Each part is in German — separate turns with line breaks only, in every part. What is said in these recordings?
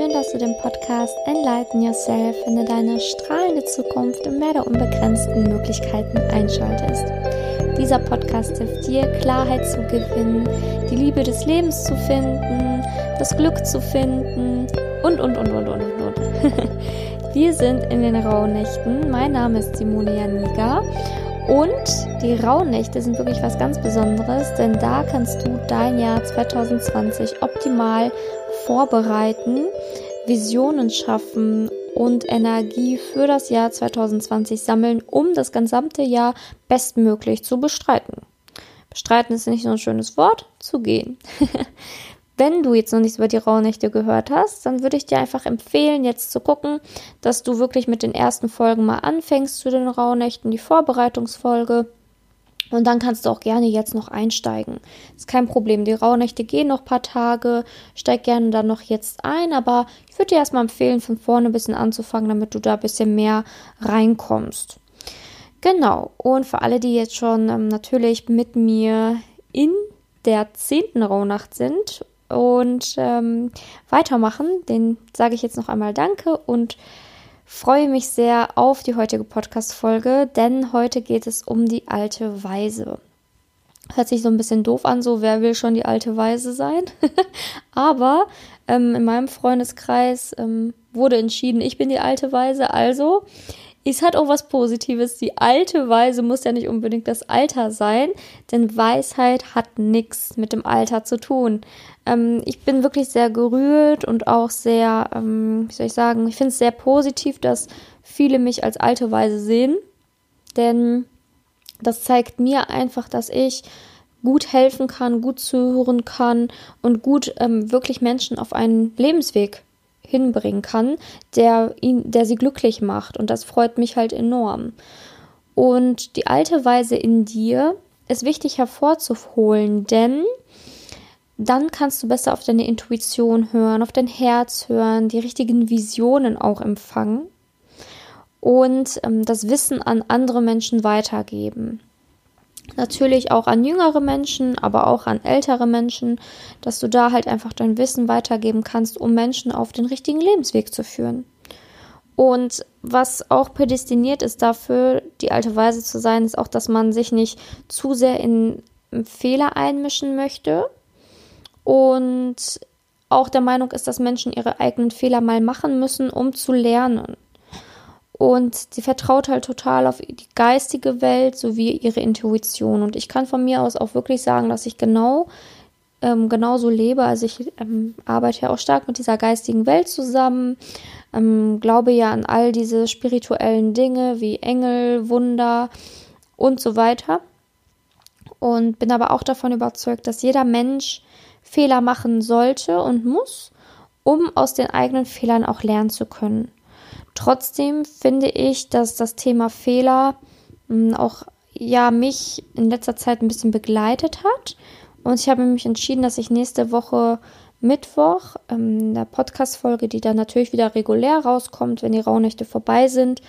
schön, dass du den Podcast Enlighten Yourself, finde deine strahlende Zukunft im Meer der unbegrenzten Möglichkeiten einschaltest. Dieser Podcast hilft dir, Klarheit zu gewinnen, die Liebe des Lebens zu finden, das Glück zu finden und, und, und, und, und, und, und. Wir sind in den Rauhnächten. Mein Name ist Simone Janiga und die Rauhnächte sind wirklich was ganz Besonderes, denn da kannst du dein Jahr 2020 optimal vorbereiten, Visionen schaffen und Energie für das Jahr 2020 sammeln, um das gesamte Jahr bestmöglich zu bestreiten. Bestreiten ist nicht so ein schönes Wort, zu gehen. Wenn du jetzt noch nichts über die Rauhnächte gehört hast, dann würde ich dir einfach empfehlen, jetzt zu gucken, dass du wirklich mit den ersten Folgen mal anfängst zu den Rauhnächten, die Vorbereitungsfolge. Und dann kannst du auch gerne jetzt noch einsteigen. Ist kein Problem. Die Rauhnächte gehen noch ein paar Tage. Steig gerne dann noch jetzt ein. Aber ich würde dir erstmal empfehlen, von vorne ein bisschen anzufangen, damit du da ein bisschen mehr reinkommst. Genau. Und für alle, die jetzt schon ähm, natürlich mit mir in der zehnten Rauhnacht sind und ähm, weitermachen. Den sage ich jetzt noch einmal Danke und freue mich sehr auf die heutige Podcast-Folge, denn heute geht es um die alte Weise. Hört sich so ein bisschen doof an, so wer will schon die alte Weise sein? Aber ähm, in meinem Freundeskreis ähm, wurde entschieden, ich bin die alte Weise, also es hat auch was Positives. Die alte Weise muss ja nicht unbedingt das Alter sein, denn Weisheit hat nichts mit dem Alter zu tun. Ähm, ich bin wirklich sehr gerührt und auch sehr, ähm, wie soll ich sagen, ich finde es sehr positiv, dass viele mich als alte Weise sehen, denn das zeigt mir einfach, dass ich gut helfen kann, gut zuhören kann und gut ähm, wirklich Menschen auf einen Lebensweg hinbringen kann, der ihn, der sie glücklich macht. Und das freut mich halt enorm. Und die alte Weise in dir ist wichtig hervorzuholen, denn dann kannst du besser auf deine Intuition hören, auf dein Herz hören, die richtigen Visionen auch empfangen und ähm, das Wissen an andere Menschen weitergeben. Natürlich auch an jüngere Menschen, aber auch an ältere Menschen, dass du da halt einfach dein Wissen weitergeben kannst, um Menschen auf den richtigen Lebensweg zu führen. Und was auch prädestiniert ist dafür, die alte Weise zu sein, ist auch, dass man sich nicht zu sehr in Fehler einmischen möchte und auch der Meinung ist, dass Menschen ihre eigenen Fehler mal machen müssen, um zu lernen. Und sie vertraut halt total auf die geistige Welt sowie ihre Intuition. Und ich kann von mir aus auch wirklich sagen, dass ich genau ähm, genauso lebe. Also ich ähm, arbeite ja auch stark mit dieser geistigen Welt zusammen, ähm, glaube ja an all diese spirituellen Dinge wie Engel, Wunder und so weiter. Und bin aber auch davon überzeugt, dass jeder Mensch Fehler machen sollte und muss, um aus den eigenen Fehlern auch lernen zu können. Trotzdem finde ich, dass das Thema Fehler hm, auch ja mich in letzter Zeit ein bisschen begleitet hat. Und ich habe mich entschieden, dass ich nächste Woche Mittwoch ähm, in der Podcast-Folge, die dann natürlich wieder regulär rauskommt, wenn die Rauhnächte vorbei sind,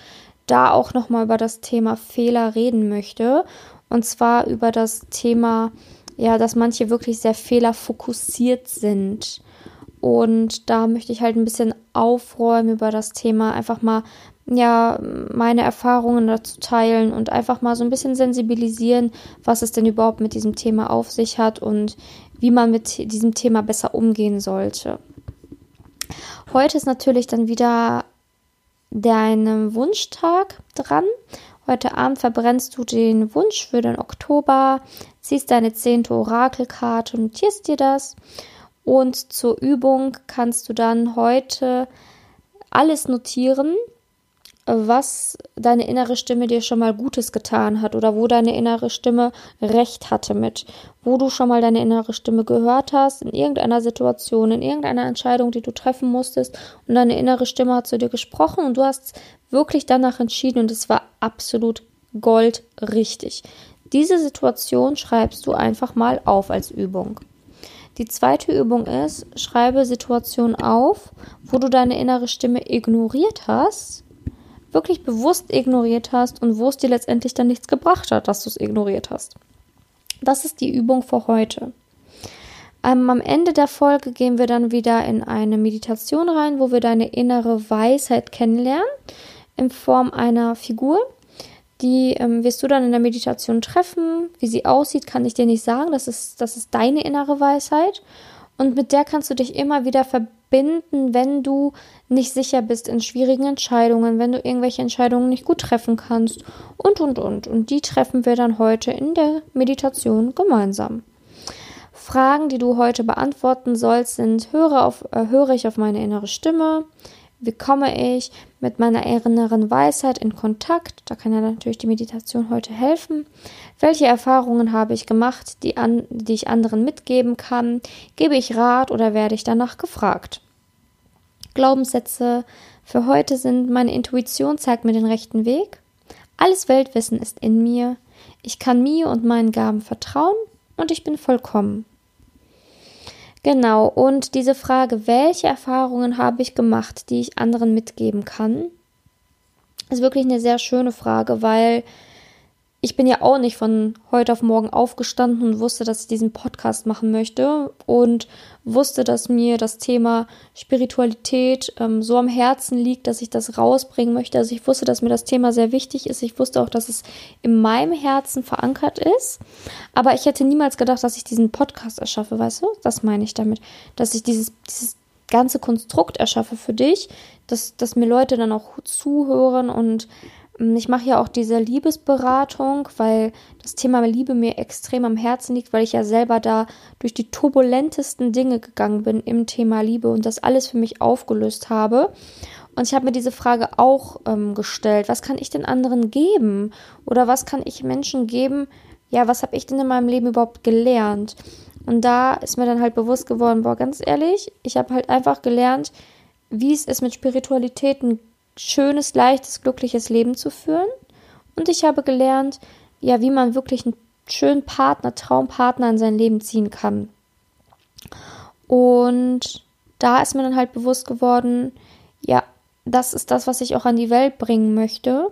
da auch nochmal über das Thema Fehler reden möchte. Und zwar über das Thema, ja, dass manche wirklich sehr fehlerfokussiert sind. Und da möchte ich halt ein bisschen aufräumen über das Thema, einfach mal ja meine Erfahrungen dazu teilen und einfach mal so ein bisschen sensibilisieren, was es denn überhaupt mit diesem Thema auf sich hat und wie man mit diesem Thema besser umgehen sollte. Heute ist natürlich dann wieder dein Wunschtag dran. Heute Abend verbrennst du den Wunsch für den Oktober, ziehst deine zehnte Orakelkarte und notierst dir das und zur Übung kannst du dann heute alles notieren, was deine innere Stimme dir schon mal Gutes getan hat oder wo deine innere Stimme recht hatte mit, wo du schon mal deine innere Stimme gehört hast, in irgendeiner Situation, in irgendeiner Entscheidung, die du treffen musstest und deine innere Stimme hat zu dir gesprochen und du hast wirklich danach entschieden und es war absolut goldrichtig. Diese Situation schreibst du einfach mal auf als Übung. Die zweite Übung ist, schreibe Situationen auf, wo du deine innere Stimme ignoriert hast, wirklich bewusst ignoriert hast und wo es dir letztendlich dann nichts gebracht hat, dass du es ignoriert hast. Das ist die Übung für heute. Ähm, am Ende der Folge gehen wir dann wieder in eine Meditation rein, wo wir deine innere Weisheit kennenlernen in Form einer Figur. Die ähm, wirst du dann in der Meditation treffen. Wie sie aussieht, kann ich dir nicht sagen. Das ist, das ist deine innere Weisheit. Und mit der kannst du dich immer wieder verbinden, wenn du nicht sicher bist in schwierigen Entscheidungen, wenn du irgendwelche Entscheidungen nicht gut treffen kannst und, und, und. Und die treffen wir dann heute in der Meditation gemeinsam. Fragen, die du heute beantworten sollst, sind: höre, auf, äh, höre ich auf meine innere Stimme? Wie komme ich mit meiner inneren Weisheit in Kontakt? Da kann ja natürlich die Meditation heute helfen. Welche Erfahrungen habe ich gemacht, die, an, die ich anderen mitgeben kann? Gebe ich Rat oder werde ich danach gefragt? Glaubenssätze für heute sind, meine Intuition zeigt mir den rechten Weg. Alles Weltwissen ist in mir. Ich kann mir und meinen Gaben vertrauen und ich bin vollkommen. Genau, und diese Frage, welche Erfahrungen habe ich gemacht, die ich anderen mitgeben kann, ist wirklich eine sehr schöne Frage, weil ich bin ja auch nicht von heute auf morgen aufgestanden und wusste, dass ich diesen Podcast machen möchte und wusste, dass mir das Thema Spiritualität ähm, so am Herzen liegt, dass ich das rausbringen möchte. Also ich wusste, dass mir das Thema sehr wichtig ist. Ich wusste auch, dass es in meinem Herzen verankert ist. Aber ich hätte niemals gedacht, dass ich diesen Podcast erschaffe, weißt du? Das meine ich damit, dass ich dieses, dieses ganze Konstrukt erschaffe für dich, dass, dass mir Leute dann auch zuhören und ich mache ja auch diese Liebesberatung, weil das Thema Liebe mir extrem am Herzen liegt, weil ich ja selber da durch die turbulentesten Dinge gegangen bin im Thema Liebe und das alles für mich aufgelöst habe. Und ich habe mir diese Frage auch ähm, gestellt, was kann ich den anderen geben? Oder was kann ich Menschen geben? Ja, was habe ich denn in meinem Leben überhaupt gelernt? Und da ist mir dann halt bewusst geworden, boah, ganz ehrlich, ich habe halt einfach gelernt, wie es ist, mit Spiritualitäten schönes, leichtes, glückliches Leben zu führen. Und ich habe gelernt, ja, wie man wirklich einen schönen Partner, Traumpartner in sein Leben ziehen kann. Und da ist mir dann halt bewusst geworden, ja, das ist das, was ich auch an die Welt bringen möchte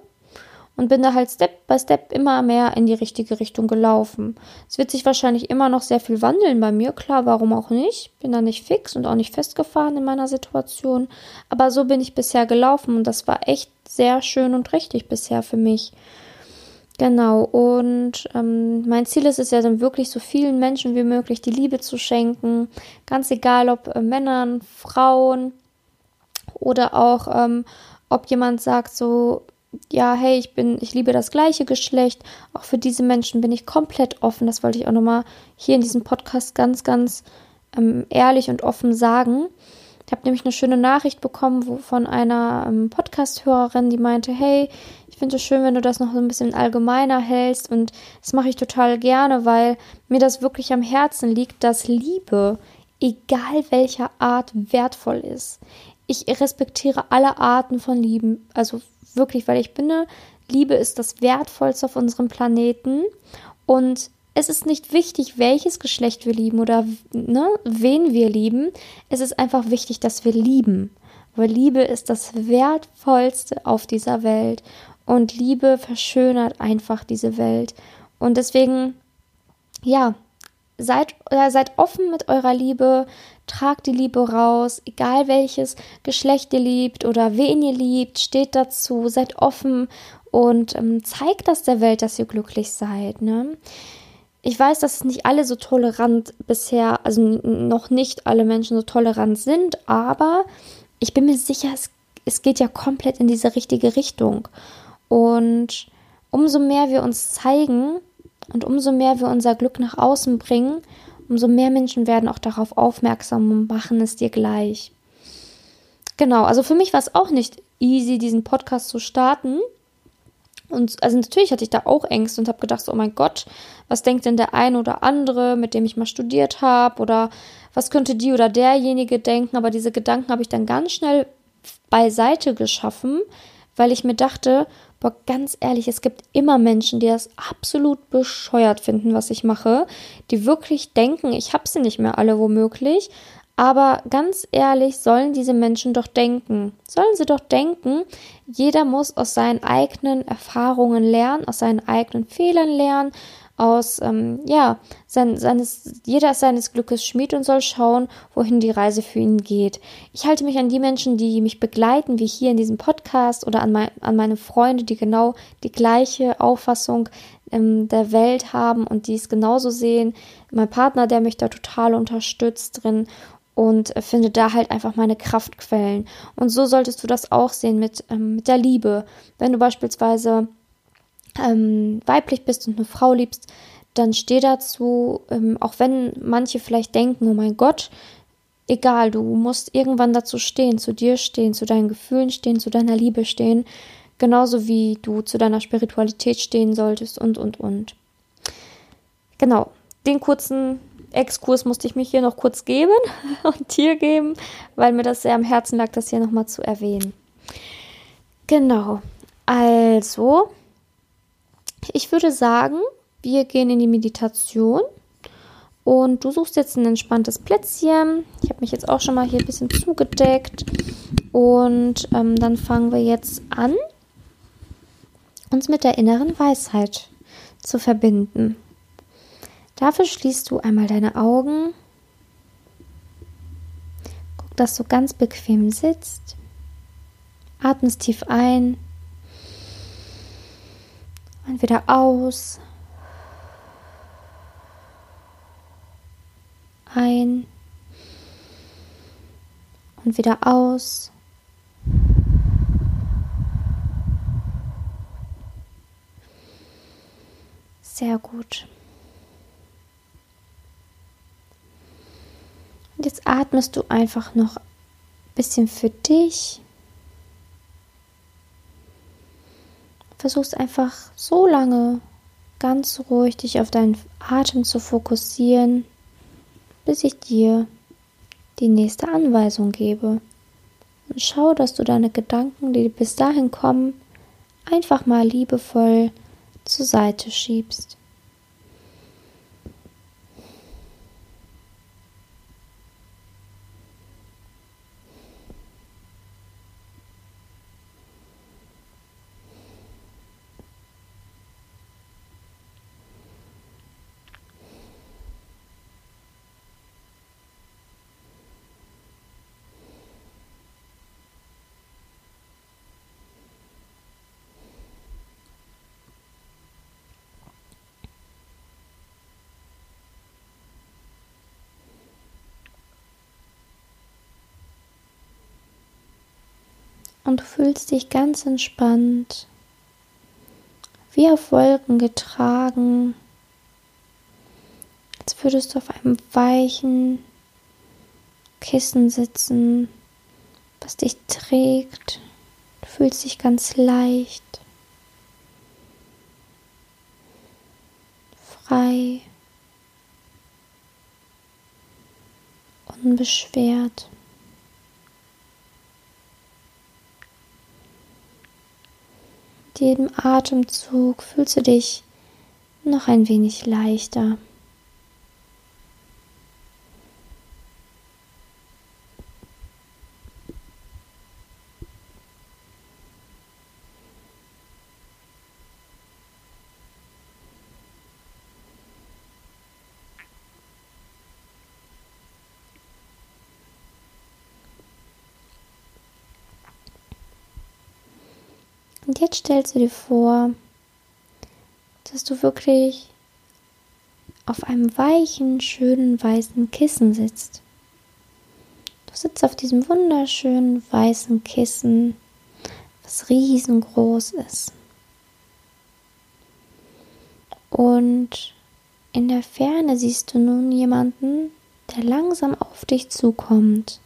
und bin da halt Step by Step immer mehr in die richtige Richtung gelaufen. Es wird sich wahrscheinlich immer noch sehr viel wandeln bei mir, klar, warum auch nicht? Bin da nicht fix und auch nicht festgefahren in meiner Situation, aber so bin ich bisher gelaufen und das war echt sehr schön und richtig bisher für mich. Genau, und ähm, mein Ziel ist es ja dann wirklich so vielen Menschen wie möglich die Liebe zu schenken, ganz egal ob äh, Männern, Frauen oder auch ähm, ob jemand sagt so, ja, hey, ich bin, ich liebe das gleiche Geschlecht. Auch für diese Menschen bin ich komplett offen. Das wollte ich auch nochmal hier in diesem Podcast ganz, ganz ähm, ehrlich und offen sagen. Ich habe nämlich eine schöne Nachricht bekommen wo, von einer ähm, Podcast-Hörerin, die meinte, hey, ich finde es schön, wenn du das noch so ein bisschen allgemeiner hältst und das mache ich total gerne, weil mir das wirklich am Herzen liegt, dass Liebe, egal welcher Art, wertvoll ist. Ich respektiere alle Arten von Lieben, also wirklich, weil ich finde, Liebe ist das Wertvollste auf unserem Planeten und es ist nicht wichtig, welches Geschlecht wir lieben oder ne, wen wir lieben. Es ist einfach wichtig, dass wir lieben. Weil Liebe ist das Wertvollste auf dieser Welt. Und Liebe verschönert einfach diese Welt. Und deswegen, ja, seid, äh, seid offen mit eurer Liebe, tragt die Liebe raus, egal welches Geschlecht ihr liebt oder wen ihr liebt, steht dazu, seid offen und ähm, zeigt das der Welt, dass ihr glücklich seid. Ne? Ich weiß, dass nicht alle so tolerant bisher, also noch nicht alle Menschen so tolerant sind, aber ich bin mir sicher, es, es geht ja komplett in diese richtige Richtung. Und umso mehr wir uns zeigen, und umso mehr wir unser Glück nach außen bringen, umso mehr Menschen werden auch darauf aufmerksam und machen es dir gleich. Genau, also für mich war es auch nicht easy, diesen Podcast zu starten. Und also natürlich hatte ich da auch Ängste und habe gedacht, oh mein Gott, was denkt denn der eine oder andere, mit dem ich mal studiert habe oder was könnte die oder derjenige denken, aber diese Gedanken habe ich dann ganz schnell beiseite geschaffen, weil ich mir dachte, Boah, ganz ehrlich, es gibt immer Menschen, die das absolut bescheuert finden, was ich mache, die wirklich denken, ich habe sie nicht mehr alle womöglich. Aber ganz ehrlich, sollen diese Menschen doch denken. Sollen sie doch denken, jeder muss aus seinen eigenen Erfahrungen lernen, aus seinen eigenen Fehlern lernen, aus, ähm, ja, sein, seines, jeder ist seines Glückes Schmied und soll schauen, wohin die Reise für ihn geht. Ich halte mich an die Menschen, die mich begleiten, wie hier in diesem Podcast oder an, mein, an meine Freunde, die genau die gleiche Auffassung ähm, der Welt haben und die es genauso sehen. Mein Partner, der mich da total unterstützt drin und finde da halt einfach meine Kraftquellen. Und so solltest du das auch sehen mit, ähm, mit der Liebe. Wenn du beispielsweise ähm, weiblich bist und eine Frau liebst, dann steh dazu, ähm, auch wenn manche vielleicht denken, oh mein Gott, egal, du musst irgendwann dazu stehen, zu dir stehen, zu deinen Gefühlen stehen, zu deiner Liebe stehen, genauso wie du zu deiner Spiritualität stehen solltest und, und, und. Genau, den kurzen Exkurs musste ich mich hier noch kurz geben und dir geben, weil mir das sehr am Herzen lag, das hier nochmal zu erwähnen. Genau, also ich würde sagen, wir gehen in die Meditation und du suchst jetzt ein entspanntes Plätzchen. Ich habe mich jetzt auch schon mal hier ein bisschen zugedeckt und ähm, dann fangen wir jetzt an, uns mit der inneren Weisheit zu verbinden. Dafür schließt du einmal deine Augen. Guck, dass du ganz bequem sitzt. Atmest tief ein und wieder aus. Ein und wieder aus. Sehr gut. Und jetzt atmest du einfach noch ein bisschen für dich versuchst einfach so lange ganz ruhig dich auf deinen Atem zu fokussieren, bis ich dir die nächste Anweisung gebe. Und schau, dass du deine Gedanken, die bis dahin kommen, einfach mal liebevoll zur Seite schiebst. Und du fühlst dich ganz entspannt, wie auf Wolken getragen, als würdest du auf einem weichen Kissen sitzen, was dich trägt. Du fühlst dich ganz leicht, frei, unbeschwert. Jedem Atemzug fühlst du dich noch ein wenig leichter. Und jetzt stellst du dir vor, dass du wirklich auf einem weichen, schönen weißen Kissen sitzt. Du sitzt auf diesem wunderschönen weißen Kissen, was riesengroß ist. Und in der Ferne siehst du nun jemanden, der langsam auf dich zukommt.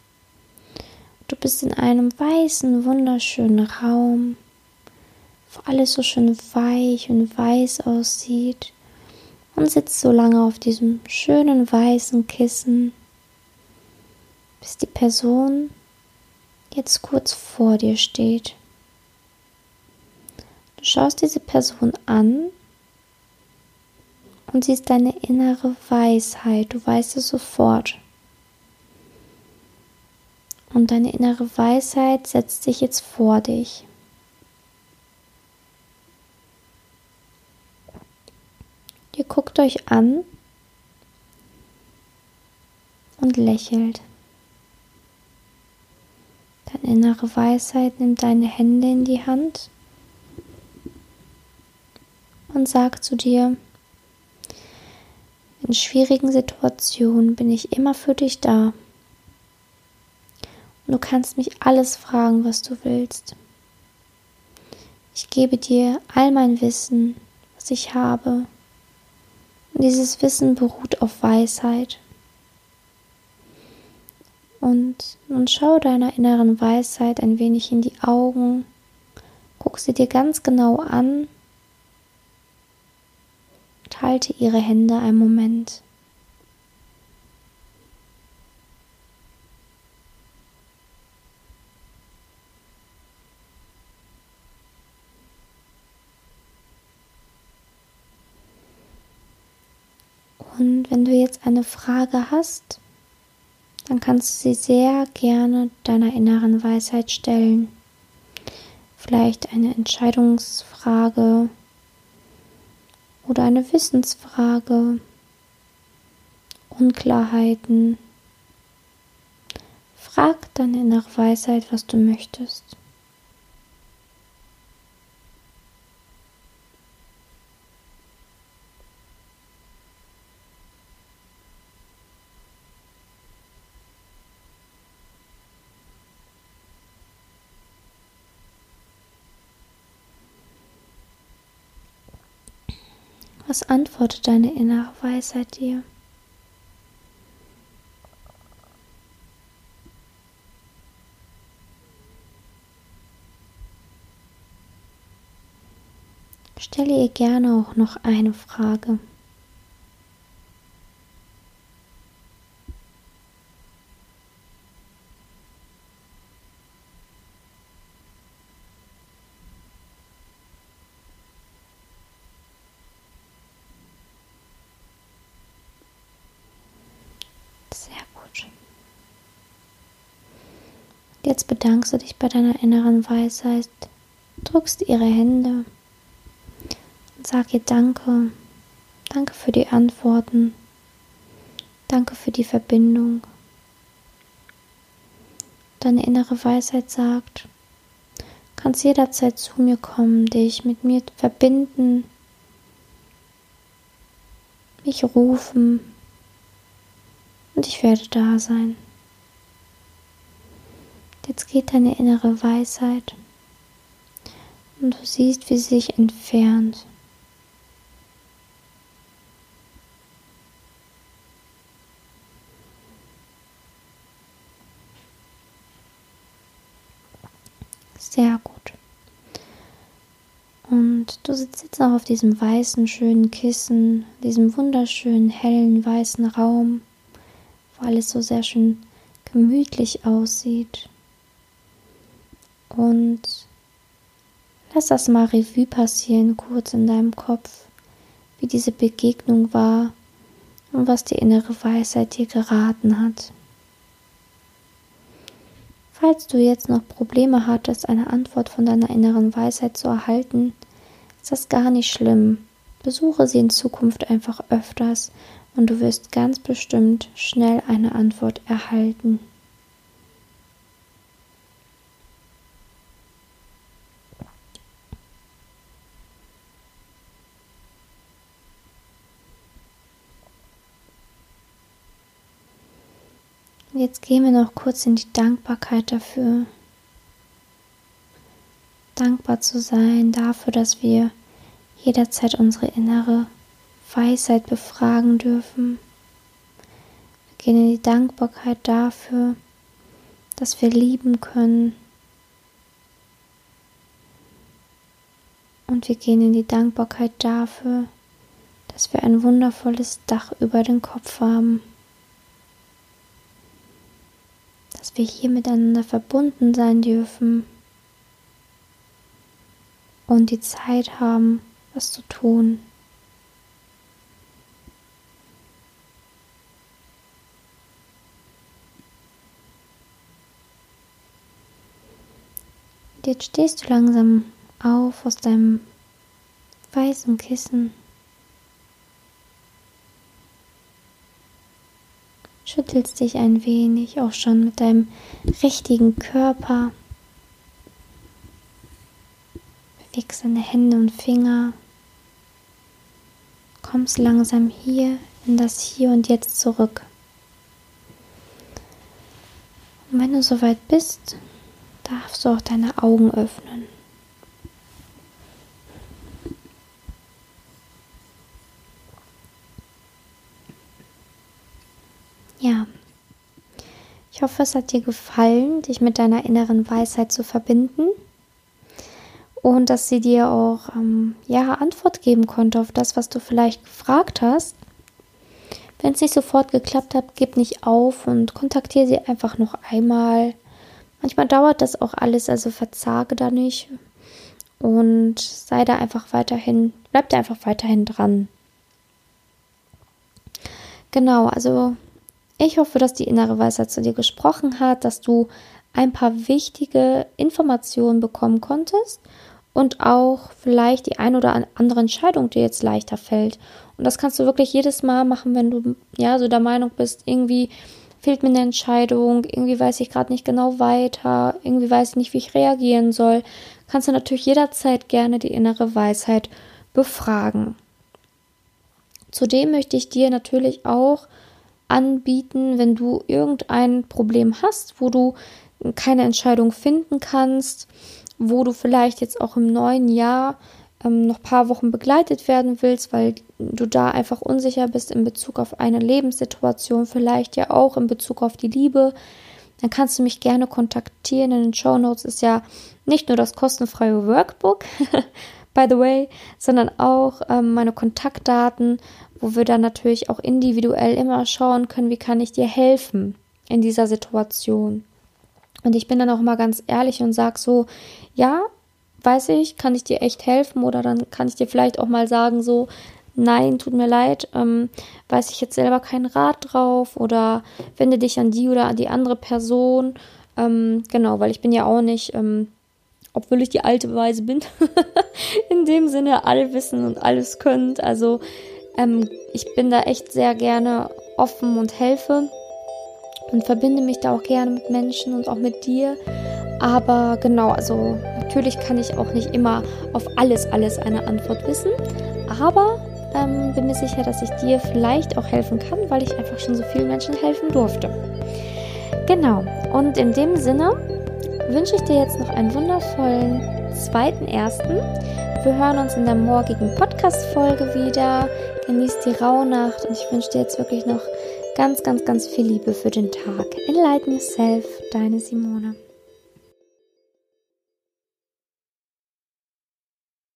Du bist in einem weißen, wunderschönen Raum wo alles so schön weich und weiß aussieht und sitzt so lange auf diesem schönen weißen Kissen, bis die Person jetzt kurz vor dir steht. Du schaust diese Person an und siehst deine innere Weisheit, du weißt es sofort. Und deine innere Weisheit setzt sich jetzt vor dich. Ihr guckt euch an und lächelt. Deine innere Weisheit nimmt deine Hände in die Hand und sagt zu dir, in schwierigen Situationen bin ich immer für dich da. Und du kannst mich alles fragen, was du willst. Ich gebe dir all mein Wissen, was ich habe. Und dieses Wissen beruht auf Weisheit. Und nun schau deiner inneren Weisheit ein wenig in die Augen, guck sie dir ganz genau an und halte ihre Hände einen Moment. Und wenn du jetzt eine Frage hast, dann kannst du sie sehr gerne deiner inneren Weisheit stellen. Vielleicht eine Entscheidungsfrage oder eine Wissensfrage, Unklarheiten. Frag deine innere Weisheit, was du möchtest. Was antwortet deine innere Weisheit dir? Stelle ihr gerne auch noch eine Frage. Jetzt bedankst du dich bei deiner inneren Weisheit, drückst ihre Hände und sag ihr Danke. Danke für die Antworten. Danke für die Verbindung. Deine innere Weisheit sagt, kannst jederzeit zu mir kommen, dich mit mir verbinden, mich rufen und ich werde da sein. Jetzt geht deine innere Weisheit und du siehst, wie sie sich entfernt. Sehr gut. Und du sitzt jetzt auch auf diesem weißen, schönen Kissen, diesem wunderschönen, hellen, weißen Raum, wo alles so sehr schön gemütlich aussieht. Und lass das mal Revue passieren, kurz in deinem Kopf, wie diese Begegnung war und was die innere Weisheit dir geraten hat. Falls du jetzt noch Probleme hattest, eine Antwort von deiner inneren Weisheit zu erhalten, ist das gar nicht schlimm. Besuche sie in Zukunft einfach öfters und du wirst ganz bestimmt schnell eine Antwort erhalten. Jetzt gehen wir noch kurz in die Dankbarkeit dafür. Dankbar zu sein dafür, dass wir jederzeit unsere innere Weisheit befragen dürfen. Wir gehen in die Dankbarkeit dafür, dass wir lieben können. Und wir gehen in die Dankbarkeit dafür, dass wir ein wundervolles Dach über den Kopf haben. Dass wir hier miteinander verbunden sein dürfen und die Zeit haben, was zu tun. Jetzt stehst du langsam auf aus deinem weißen Kissen schüttelst dich ein wenig auch schon mit deinem richtigen Körper. Bewegst deine Hände und Finger. Kommst langsam hier in das Hier und Jetzt zurück. Und wenn du soweit bist, darfst du auch deine Augen öffnen. Ja, ich hoffe, es hat dir gefallen, dich mit deiner inneren Weisheit zu verbinden und dass sie dir auch ähm, ja Antwort geben konnte auf das, was du vielleicht gefragt hast. Wenn es nicht sofort geklappt hat, gib nicht auf und kontaktiere sie einfach noch einmal. Manchmal dauert das auch alles, also verzage da nicht und sei da einfach weiterhin, bleib da einfach weiterhin dran. Genau, also ich hoffe, dass die innere Weisheit zu dir gesprochen hat, dass du ein paar wichtige Informationen bekommen konntest und auch vielleicht die ein oder andere Entscheidung dir jetzt leichter fällt. Und das kannst du wirklich jedes Mal machen, wenn du ja so der Meinung bist, irgendwie fehlt mir eine Entscheidung, irgendwie weiß ich gerade nicht genau weiter, irgendwie weiß ich nicht, wie ich reagieren soll, kannst du natürlich jederzeit gerne die innere Weisheit befragen. Zudem möchte ich dir natürlich auch anbieten, wenn du irgendein Problem hast, wo du keine Entscheidung finden kannst, wo du vielleicht jetzt auch im neuen Jahr ähm, noch ein paar Wochen begleitet werden willst, weil du da einfach unsicher bist in Bezug auf eine Lebenssituation, vielleicht ja auch in Bezug auf die Liebe, dann kannst du mich gerne kontaktieren. In den Show Notes ist ja nicht nur das kostenfreie Workbook, by the way, sondern auch ähm, meine Kontaktdaten wo wir dann natürlich auch individuell immer schauen können, wie kann ich dir helfen in dieser Situation. Und ich bin dann auch mal ganz ehrlich und sage so, ja, weiß ich, kann ich dir echt helfen oder dann kann ich dir vielleicht auch mal sagen so, nein, tut mir leid, ähm, weiß ich jetzt selber keinen Rat drauf oder wende dich an die oder an die andere Person. Ähm, genau, weil ich bin ja auch nicht, ähm, obwohl ich die alte Weise bin, in dem Sinne alle wissen und alles könnt. Also ähm, ich bin da echt sehr gerne offen und helfe und verbinde mich da auch gerne mit Menschen und auch mit dir. Aber genau, also natürlich kann ich auch nicht immer auf alles, alles eine Antwort wissen. Aber ähm, bin mir sicher, dass ich dir vielleicht auch helfen kann, weil ich einfach schon so vielen Menschen helfen durfte. Genau, und in dem Sinne wünsche ich dir jetzt noch einen wundervollen zweiten ersten. Wir hören uns in der morgigen Podcast-Folge wieder. Genieß die Rauhnacht und ich wünsche dir jetzt wirklich noch ganz, ganz, ganz viel Liebe für den Tag. Enlighten yourself, deine Simone.